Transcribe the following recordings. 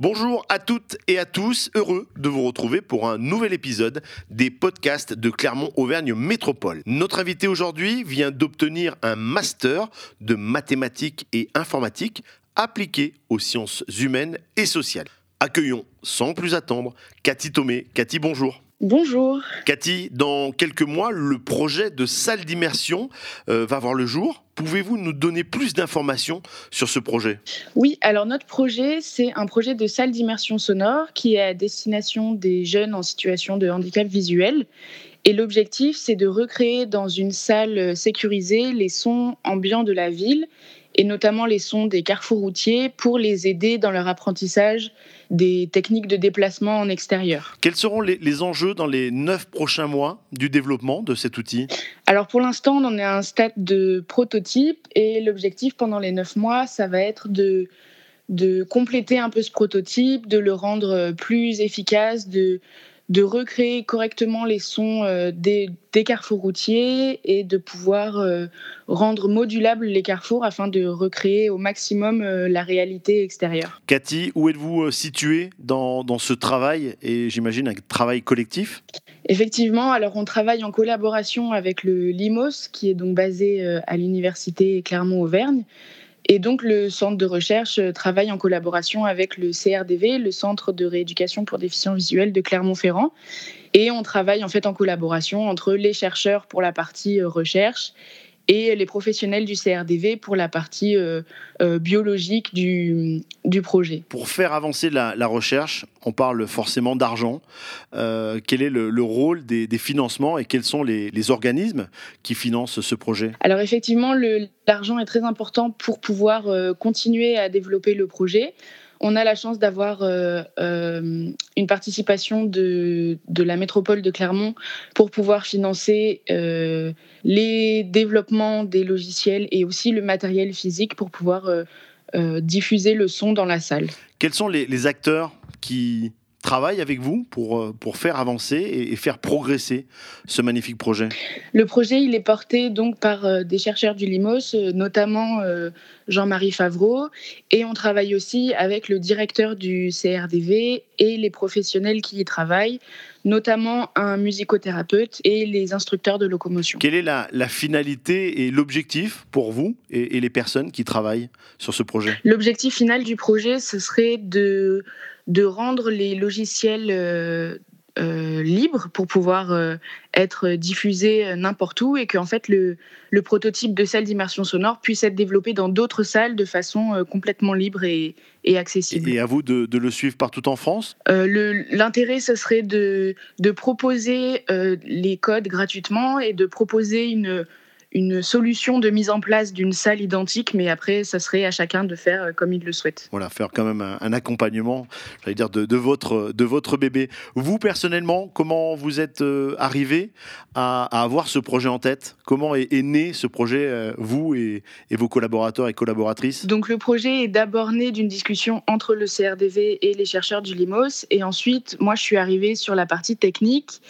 Bonjour à toutes et à tous, heureux de vous retrouver pour un nouvel épisode des podcasts de Clermont-Auvergne Métropole. Notre invité aujourd'hui vient d'obtenir un master de mathématiques et informatique appliqué aux sciences humaines et sociales. Accueillons sans plus attendre Cathy Thomé. Cathy, bonjour. Bonjour. Cathy, dans quelques mois, le projet de salle d'immersion euh, va voir le jour. Pouvez-vous nous donner plus d'informations sur ce projet? Oui, alors notre projet, c'est un projet de salle d'immersion sonore qui est à destination des jeunes en situation de handicap visuel. Et l'objectif, c'est de recréer dans une salle sécurisée les sons ambiants de la ville et notamment les sons des carrefours routiers pour les aider dans leur apprentissage des techniques de déplacement en extérieur. Quels seront les, enjeux dans les neuf prochains mois du développement de cet outil? Alors pour l'instant, on en est à un stade de prototype et l'objectif pendant les neuf mois, ça va être de, de compléter un peu ce prototype, de le rendre plus efficace, de de recréer correctement les sons euh, des, carrefours routiers et de pouvoir euh, rendre modulables les carrefours afin de recréer au maximum euh, la réalité extérieure. Cathy, où êtes-vous située dans, dans ce travail et j'imagine un travail collectif? Effectivement, alors on travaille en collaboration avec le LIMOS qui est donc basé à l'université Clermont-Auvergne et donc, le centre de recherche euh, travaille en collaboration avec le CRDV, le Centre de rééducation pour déficients visuels de Clermont-Ferrand. Et on travaille en fait en collaboration entre les chercheurs pour la partie euh, recherche et les professionnels du CRDV pour la partie euh, euh, biologique du, du, projet. Pour faire avancer la, la recherche, on parle forcément d'argent. Euh, quel est le, le rôle des, des, financements et quels sont les, les, organismes qui financent ce projet? Alors effectivement, l'argent est très important pour pouvoir continuer à développer le projet. On a la chance d'avoir euh, euh, une participation de, la métropole de Clermont pour pouvoir financer euh, les développements des logiciels et aussi le matériel physique pour pouvoir diffuser le son dans la salle. Quels sont les acteurs qui travaille avec vous pour, euh, faire avancer et, faire progresser ce magnifique projet? Le projet, il est porté donc par euh, des chercheurs du Limos, euh, notamment Jean-Marie Favreau, et on travaille aussi avec le directeur du CRDV et les professionnels qui y travaillent, notamment un musicothérapeute et les instructeurs de locomotion. Quelle est la, la finalité et l'objectif pour vous et, et les personnes qui travaillent sur ce projet? L'objectif final du projet, ce serait de de rendre les logiciels euh, euh, libres pour pouvoir euh, être diffusés n'importe où et qu'en fait le, le, prototype de salle d'immersion sonore puisse être développé dans d'autres salles de façon complètement libre et, et, accessible. Et à vous de, de, le suivre partout en France? L'intérêt, ce serait de, de proposer les codes gratuitement et de proposer une une solution de mise en place d'une salle identique, mais après, ça serait à chacun de faire euh, comme il le souhaite. Voilà, faire quand même un, accompagnement, j'allais dire, de, votre, de votre bébé. Vous, personnellement, comment vous êtes euh, arrivé à, avoir ce projet en tête? Comment est, né ce projet, euh, vous et, et, vos collaborateurs et collaboratrices? Donc, le projet est d'abord né d'une discussion entre le CRDV et les chercheurs du Limos. Et ensuite, moi, je suis arrivée sur la partie technique.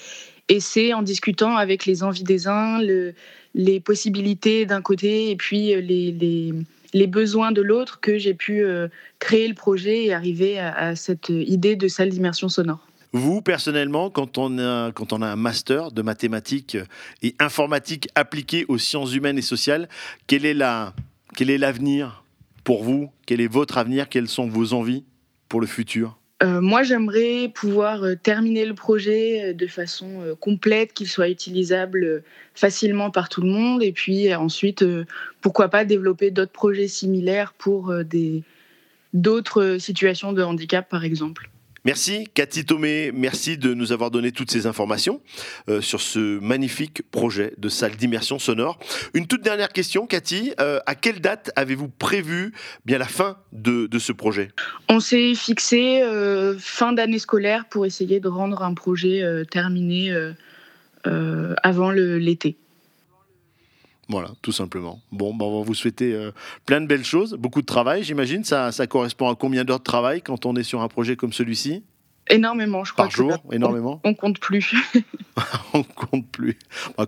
Et c'est en discutant avec les envies des uns, le, les possibilités d'un côté et puis euh, les, besoins de l'autre que j'ai pu euh, créer le projet et arriver à, cette idée de salle d'immersion sonore. Vous, personnellement, quand on, a, un master de mathématiques et informatique appliquée aux sciences humaines et sociales, quel est, quel est l'avenir pour vous? Quel est votre avenir? Quelles sont vos envies pour le futur? Euh, moi, j'aimerais pouvoir euh, terminer le projet euh, de façon complète, qu'il soit utilisable facilement par tout le monde, et puis ensuite, pourquoi pas développer d'autres projets similaires pour d'autres situations de handicap, par exemple. Merci Cathy Thomé, merci de nous avoir donné toutes ces informations euh, sur ce magnifique projet de salle d'immersion sonore. Une toute dernière question Cathy, euh, à quelle date avez-vous prévu la fin de, ce projet? On s'est fixé euh, fin d'année scolaire pour essayer de rendre un projet terminé avant l'été. Voilà, tout simplement. Bon, ben, on va vous souhaiter euh, plein de belles choses, beaucoup de travail, j'imagine. Ça, ça correspond à combien d'heures de travail quand on est sur un projet comme celui-ci? Énormément, je crois. Par jour, énormément. On, compte plus. on compte plus.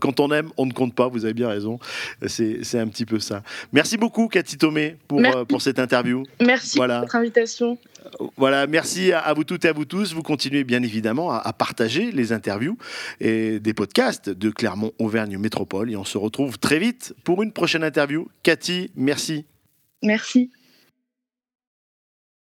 Quand on aime, on ne compte pas. Vous avez bien raison. C'est un petit peu ça. Merci beaucoup, Cathy Tomé, pour, euh, pour cette interview. Merci pour votre invitation. Voilà, merci à vous toutes et à vous tous. Vous continuez bien évidemment à, à partager les interviews et des podcasts de Clermont-Auvergne Métropole. Et on se retrouve très vite pour une prochaine interview. Cathy, merci. Merci.